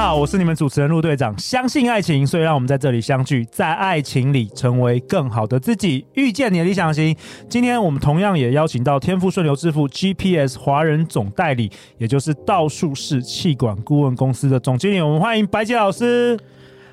好，我是你们主持人陆队长。相信爱情，所以让我们在这里相聚，在爱情里成为更好的自己，遇见你的理想型。今天我们同样也邀请到天赋顺流致富 GPS 华人总代理，也就是道术士气管顾问公司的总经理，我们欢迎白洁老师。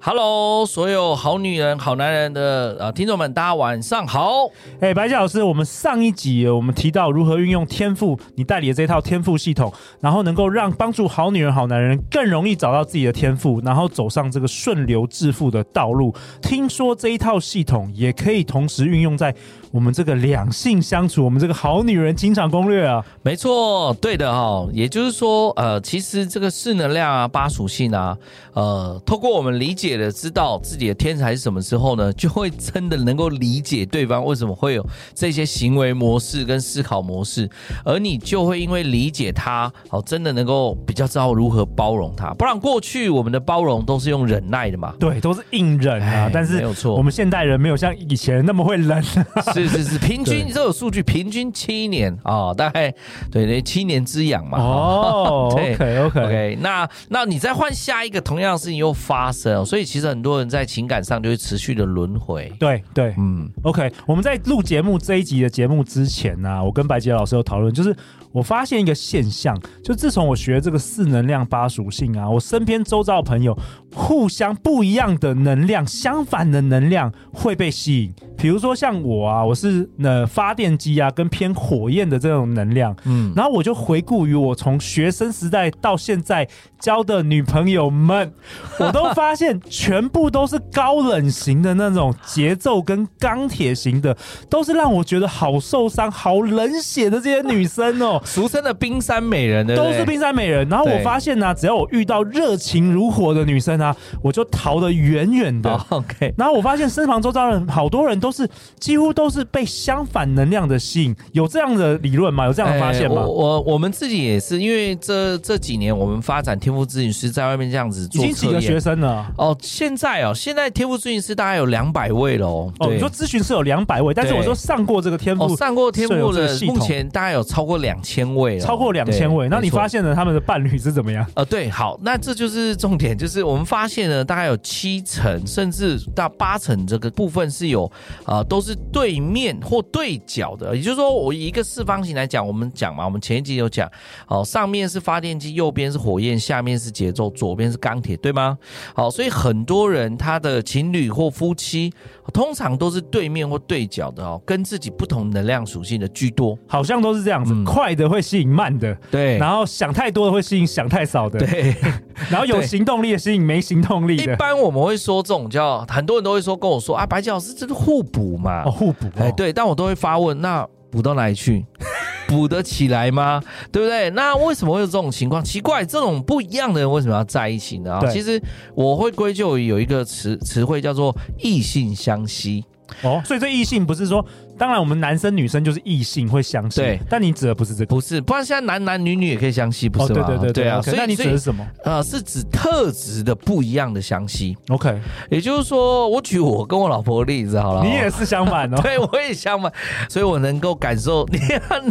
Hello，所有好女人、好男人的呃听众们，大家晚上好。哎，白姐老师，我们上一集我们提到如何运用天赋，你代理的这套天赋系统，然后能够让帮助好女人、好男人更容易找到自己的天赋，然后走上这个顺流致富的道路。听说这一套系统也可以同时运用在我们这个两性相处，我们这个好女人情场攻略啊。没错，对的哈、哦。也就是说，呃，其实这个四能量啊、八属性啊，呃，透过我们理解。解了，知道自己的天才是什么时候呢？就会真的能够理解对方为什么会有这些行为模式跟思考模式，而你就会因为理解他，哦，真的能够比较知道如何包容他。不然过去我们的包容都是用忍耐的嘛，对，都是硬忍啊。但是没有错，我们现代人没有像以前那么会忍。是是是，平均这有数据，平均七年啊、哦，大概对那七年之痒嘛。哦 对，OK OK OK，那那你再换下一个同样的事情又发生，所以。所以其实很多人在情感上就会持续的轮回。对对，嗯，OK。我们在录节目这一集的节目之前呢、啊，我跟白洁老师有讨论，就是我发现一个现象，就自从我学这个四能量八属性啊，我身边周遭的朋友互相不一样的能量，相反的能量会被吸引。比如说像我啊，我是呃发电机啊，跟偏火焰的这种能量，嗯，然后我就回顾于我从学生时代到现在交的女朋友们，我都发现。全部都是高冷型的那种节奏跟钢铁型的，都是让我觉得好受伤、好冷血的这些女生哦，俗称的冰山美人的，都是冰山美人。然后我发现呢、啊，只要我遇到热情如火的女生啊，我就逃得远远的。Oh, OK。然后我发现身旁周遭人好多人都是几乎都是被相反能量的吸引，有这样的理论吗？有这样的发现吗？欸、我我，我们自己也是，因为这这几年我们发展天赋咨询师在外面这样子做，已经几个学生了哦。现在哦，现在天赋咨询师大概有两百位了哦。哦，你说咨询师有两百位，但是我说上过这个天赋、哦，上过天赋的目前大概有超过两千位了，超过两千位。那你发现了他们的伴侣是怎么样？呃，对，好，那这就是重点，就是我们发现呢，大概有七成甚至到八成这个部分是有啊、呃，都是对面或对角的。也就是说，我以一个四方形来讲，我们讲嘛，我们前一集有讲，哦，上面是发电机，右边是火焰，下面是节奏，左边是钢铁，对吗？好，所以很多。人他的情侣或夫妻通常都是对面或对角的哦，跟自己不同能量属性的居多，好像都是这样子。嗯、快的会吸引慢的，对，然后想太多的会吸引想太少的，对，然后有行动力的吸引没行动力的。一般我们会说这种叫很多人都会说跟我说啊，白吉老师这是互补嘛，哦，互补，哎，对，但我都会发问，那补到哪里去？补得起来吗？对不对？那为什么会有这种情况？奇怪，这种不一样的人为什么要在一起呢？其实我会归咎于有一个词词汇叫做异性相吸。哦，所以这异性不是说。当然，我们男生女生就是异性会相吸，对。但你指的不是这个，不是，不然现在男男女女也可以相吸，不是吗？哦、对对对对啊！所以那你指的是什么？呃，是指特质的不一样的相吸。OK，也就是说，我举我跟我老婆的例子好了。你也是相反哦？对，我也相反，所以我能够感受你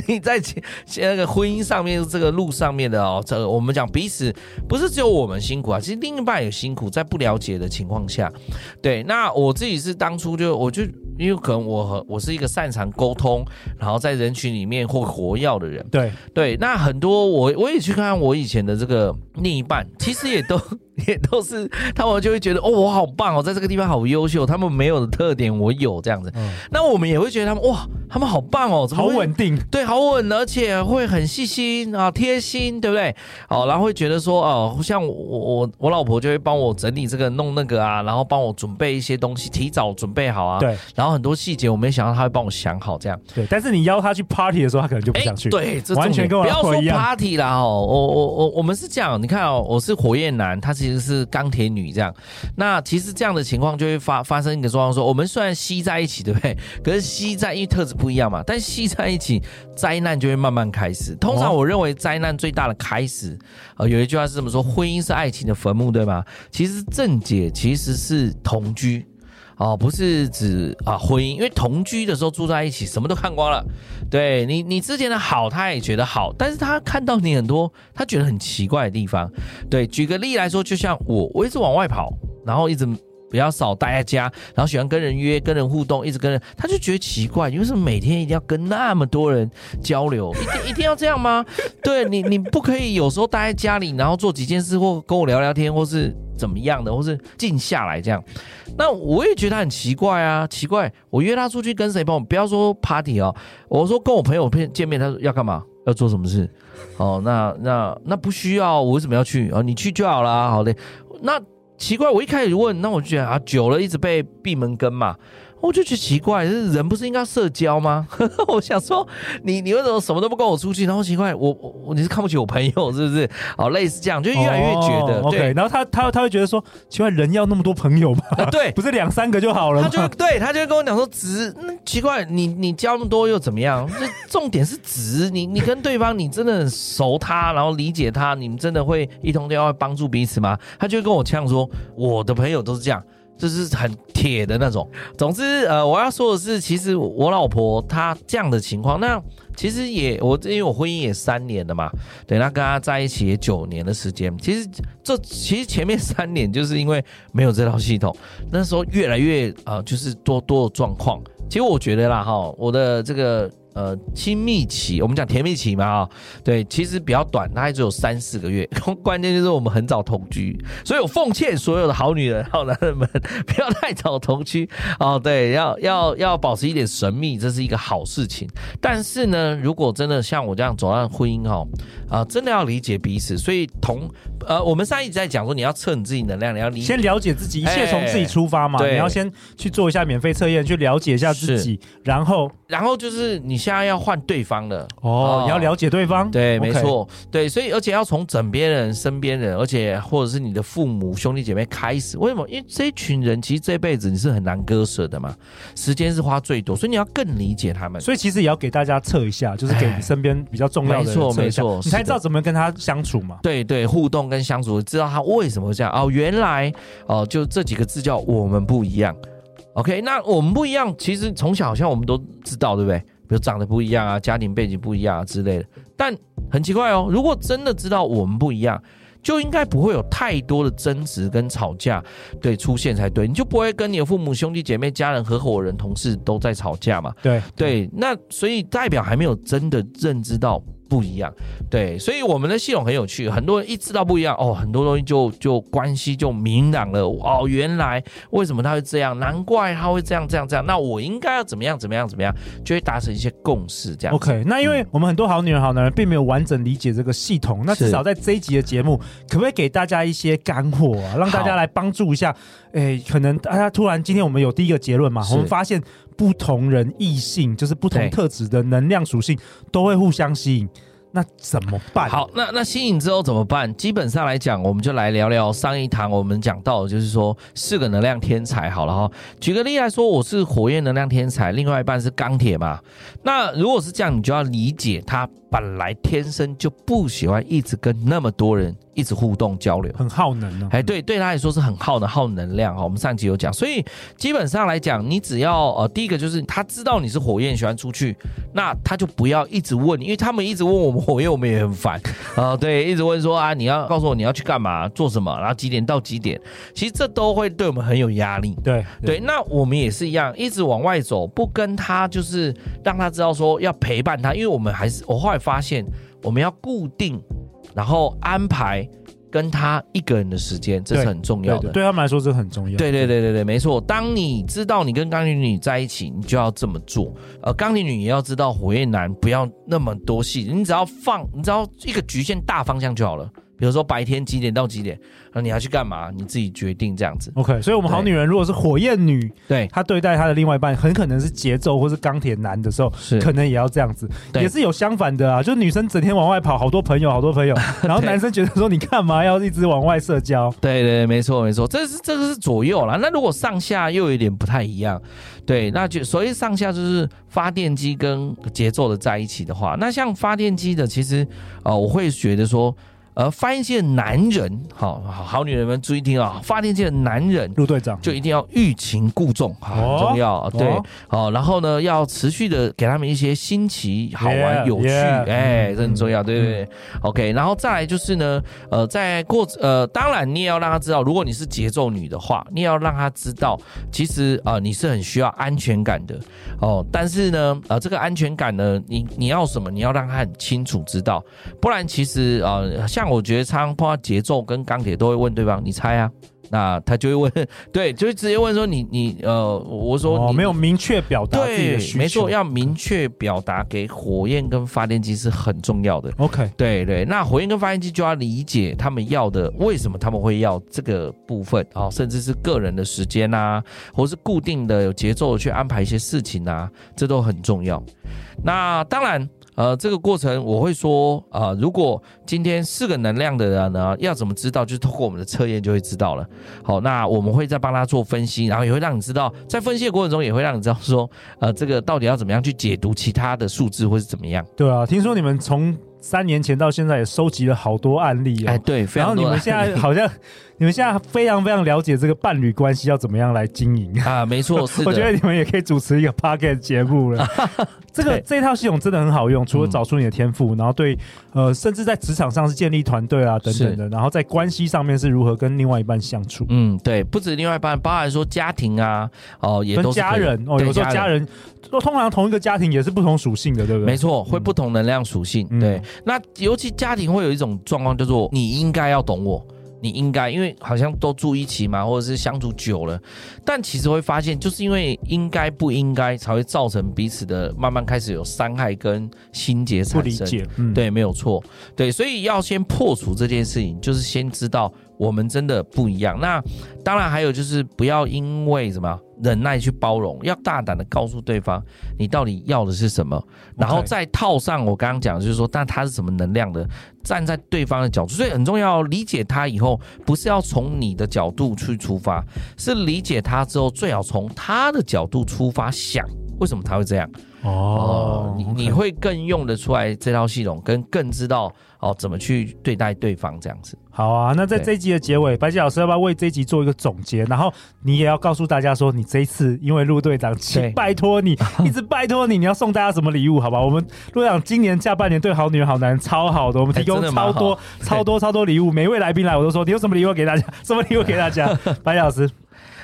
你在那个婚姻上面这个路上面的哦，这个我们讲彼此不是只有我们辛苦啊，其实另一半也辛苦，在不了解的情况下，对。那我自己是当初就我就因为可能我和我是一个。擅长沟通，然后在人群里面会活跃的人，对对，那很多我我也去看看我以前的这个另一半，其实也都。也都是他们就会觉得哦，我好棒哦，在这个地方好优秀，他们没有的特点我有这样子。嗯、那我们也会觉得他们哇，他们好棒哦，好稳定，对，好稳，而且会很细心啊，贴心，对不对？哦，然后会觉得说哦，像我我我老婆就会帮我整理这个弄那个啊，然后帮我准备一些东西，提早准备好啊。对，然后很多细节我没想到他会帮我想好这样。对，但是你邀他去 party 的时候，他可能就不想去。对，这完全跟我不要说 party 啦哦，我我我我们是这样，你看哦，我是火焰男，他是。其实是钢铁女这样。那其实这样的情况就会发发生一个状况，说我们虽然吸在一起，对不对？可是吸在因为特质不一样嘛，但吸在一起，灾难就会慢慢开始。通常我认为灾难最大的开始，呃，有一句话是这么说：婚姻是爱情的坟墓，对吗？其实正解其实是同居。哦，不是指啊婚姻，因为同居的时候住在一起，什么都看光了。对你，你之前的好，他也觉得好，但是他看到你很多他觉得很奇怪的地方。对，举个例来说，就像我，我一直往外跑，然后一直比较少待在家，然后喜欢跟人约、跟人互动，一直跟人，他就觉得奇怪，你为什么每天一定要跟那么多人交流？一定一定要这样吗？对你，你不可以有时候待在家里，然后做几件事，或跟我聊聊天，或是。怎么样的，或是静下来这样，那我也觉得很奇怪啊，奇怪，我约他出去跟谁朋友，不要说 party 哦，我说跟我朋友见见面，他说要干嘛，要做什么事，哦，那那那不需要，我为什么要去？哦，你去就好了，好嘞，那奇怪，我一开始问，那我就觉得啊，久了一直被闭门羹嘛。我就觉得奇怪，就是人不是应该社交吗？我想说，你你为什么什么都不跟我出去？然后奇怪，我我你是看不起我朋友是不是？哦，类似这样，就越来越觉得、哦、对。Okay, 然后他他他会觉得说，奇怪，人要那么多朋友吗？啊、对，不是两三个就好了吗？他就对，他就会跟我讲说，值那奇怪，你你交那么多又怎么样？这重点是值，你你跟对方你真的很熟他，然后理解他，你们真的会一通电话帮助彼此吗？他就会跟我呛说，我的朋友都是这样。就是很铁的那种。总之，呃，我要说的是，其实我老婆她这样的情况，那其实也我因为我婚姻也三年了嘛，对，那跟她在一起也九年的时间。其实这其实前面三年就是因为没有这套系统，那时候越来越呃，就是多多的状况。其实我觉得啦，哈，我的这个。呃，亲密期，我们讲甜蜜期嘛，啊，对，其实比较短，大概只有三四个月。关键就是我们很早同居，所以我奉劝所有的好女人、好男人们，不要太早同居哦。对，要要要保持一点神秘，这是一个好事情。但是呢，如果真的像我这样走上婚姻哈，啊，真的要理解彼此。所以同呃，我们上一直在讲说，你要测你自己能量，你要理，先了解自己，一切从自己出发嘛。对，你要先去做一下免费测验，去了解一下自己，然后然后就是你。现在要换对方了哦，哦，你要了解对方，对，没错.对，所以而且要从枕边人、身边人，而且或者是你的父母、兄弟姐妹开始。为什么？因为这一群人其实这辈子你是很难割舍的嘛，时间是花最多，所以你要更理解他们。所以其实也要给大家测一下，就是给你身边比较重要的人测一下，没错，没错，你才知道怎么跟他相处嘛。对对，互动跟相处，知道他为什么会这样哦。原来哦，就这几个字叫我们不一样。OK，那我们不一样，其实从小好像我们都知道，对不对？比如长得不一样啊，家庭背景不一样啊之类的，但很奇怪哦。如果真的知道我们不一样，就应该不会有太多的争执跟吵架，对，出现才对。你就不会跟你的父母、兄弟姐妹、家人、合伙人、同事都在吵架嘛？对对，那所以代表还没有真的认知到。不一样，对，所以我们的系统很有趣，很多人一知道不一样哦，很多东西就就关系就明朗了哦，原来为什么他会这样，难怪他会这样这样这样，那我应该要怎么样怎么样怎么样，就会达成一些共识这样。OK，那因为我们很多好女人好男人并没有完整理解这个系统，那至少在这一集的节目，可不可以给大家一些干货啊，让大家来帮助一下？哎，可能大家突然今天我们有第一个结论嘛，我们发现。不同人异性就是不同特质的能量属性都会互相吸引，那怎么办？好，那那吸引之后怎么办？基本上来讲，我们就来聊聊上一堂我们讲到的，就是说四个能量天才。好了哈，举个例来说，我是火焰能量天才，另外一半是钢铁嘛。那如果是这样，你就要理解他本来天生就不喜欢一直跟那么多人。一直互动交流，很耗能呢。哎，对，对他来说是很耗的耗能量哈。我们上集有讲，所以基本上来讲，你只要呃，第一个就是他知道你是火焰，喜欢出去，那他就不要一直问，因为他们一直问我们火焰，我们也很烦啊、呃。对，一直问说啊，你要告诉我你要去干嘛，做什么，然后几点到几点，其实这都会对我们很有压力。对对，那我们也是一样，一直往外走，不跟他就是让他知道说要陪伴他，因为我们还是我后来发现，我们要固定。然后安排跟他一个人的时间，这是很重要的。对，他们来说，这很重要。对对对对对，没错。当你知道你跟钢铁女在一起，你就要这么做。呃，钢铁女也要知道火焰男不要那么多戏，你只要放，你只要一个局限大方向就好了。比如说白天几点到几点，那你要去干嘛？你自己决定这样子。OK，所以我们好女人如果是火焰女，对，她对待她的另外一半很可能是节奏或是钢铁男的时候，是可能也要这样子。也是有相反的啊，就是女生整天往外跑，好多朋友，好多朋友，然后男生觉得说你干嘛要一直往外社交？对对，没错没错，这是这个是左右啦。那如果上下又有点不太一样，对，那就所以上下就是发电机跟节奏的在一起的话，那像发电机的，其实呃，我会觉得说。而发电机的男人，好好好女人们注意听啊！发电机的男人，陆队长就一定要欲擒故纵，很重要。对，好，然后呢，要持续的给他们一些新奇、好玩、有趣，哎，这很重要，对不对？OK，然后再来就是呢，呃，在过呃，当然你也要让他知道，如果你是节奏女的话，你也要让他知道，其实啊，你是很需要安全感的哦。但是呢，呃，这个安全感呢，你你要什么？你要让他很清楚知道，不然其实呃，像。我觉得常常碰到节奏跟钢铁都会问对方，你猜啊？那他就会问，对，就会直接问说你你呃，我说你、哦、没有明确表达自己的需求，对，没错，要明确表达给火焰跟发电机是很重要的。OK，对对，那火焰跟发电机就要理解他们要的，为什么他们会要这个部分啊、哦，甚至是个人的时间啊，或是固定的有节奏的去安排一些事情啊，这都很重要。那当然。呃，这个过程我会说，呃，如果今天四个能量的人呢，要怎么知道？就是透过我们的测验就会知道了。好，那我们会再帮他做分析，然后也会让你知道，在分析的过程中也会让你知道说，呃，这个到底要怎么样去解读其他的数字或是怎么样？对啊，听说你们从三年前到现在也收集了好多案例。哎，对，非常多。然后你们现在好像。你们现在非常非常了解这个伴侣关系要怎么样来经营啊？没错，是的。我觉得你们也可以主持一个 podcast 节目了。这个这套系统真的很好用，除了找出你的天赋，然后对呃，甚至在职场上是建立团队啊等等的，然后在关系上面是如何跟另外一半相处。嗯，对，不止另外一半，包含说家庭啊，哦，也都是家人哦，有时候家人都通常同一个家庭也是不同属性的，对不对？没错，会不同能量属性。对，那尤其家庭会有一种状况叫做你应该要懂我。你应该，因为好像都住一起嘛，或者是相处久了，但其实会发现，就是因为应该不应该，才会造成彼此的慢慢开始有伤害跟心结产生。不理解，嗯，对，没有错，对，所以要先破除这件事情，就是先知道。我们真的不一样。那当然还有就是不要因为什么忍耐去包容，要大胆的告诉对方你到底要的是什么，然后再套上我刚刚讲的，就是说，但他是什么能量的，站在对方的角度，所以很重要。理解他以后，不是要从你的角度去出发，是理解他之后，最好从他的角度出发想，为什么他会这样。哦，你你会更用得出来这套系统，跟更知道哦怎么去对待对方这样子。好啊，那在这一集的结尾，白吉老师要不要为这一集做一个总结？然后你也要告诉大家说，你这一次因为陆队长，请拜托你，一直拜托你，你要送大家什么礼物？好吧，我们陆队长今年下半年对好女人好男人超好的，我们提供超多超多超多礼物，每一位来宾来我都说，你有什么礼物给大家？什么礼物给大家？白吉老师。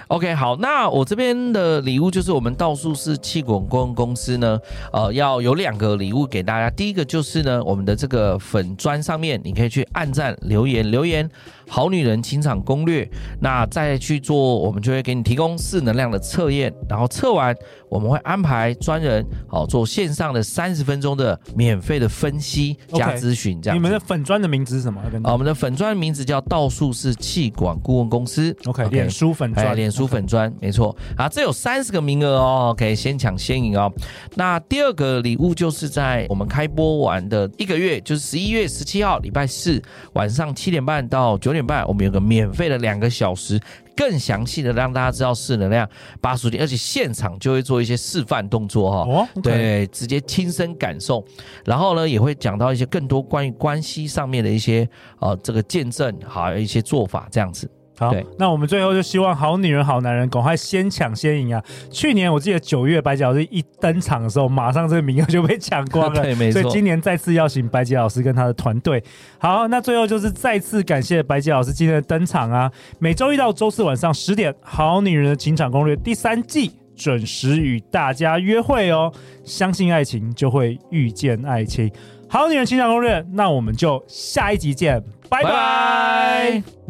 OK，好，那我这边的礼物就是我们道术士企管公公司呢，呃，要有两个礼物给大家。第一个就是呢，我们的这个粉砖上面，你可以去按赞留言留言。好女人情场攻略，那再去做，我们就会给你提供四能量的测验，然后测完，我们会安排专人好做线上的三十分钟的免费的分析加咨询。这样，你们的粉砖的名字是什么？啊，我们的粉砖的名字叫道术士气管顾问公司。OK，脸书粉砖，脸书粉砖，没错。啊，这有三十个名额哦，OK，先抢先赢哦。那第二个礼物就是在我们开播完的一个月，就是十一月十七号礼拜四晚上七点半到九。九点半，我们有个免费的两个小时，更详细的让大家知道四能量八属性，而且现场就会做一些示范动作哈。哦，okay、对，直接亲身感受，然后呢，也会讲到一些更多关于关系上面的一些呃这个见证，还有一些做法这样子。好，那我们最后就希望好女人好男人赶快先抢先赢啊！去年我记得九月白吉老师一登场的时候，马上这个名额就被抢光了。对，没错。所以今年再次邀请白吉老师跟他的团队。好，那最后就是再次感谢白吉老师今天的登场啊！每周一到周四晚上十点，《好女人的情场攻略》第三季准时与大家约会哦！相信爱情，就会遇见爱情。好女人情场攻略，那我们就下一集见，拜拜。拜拜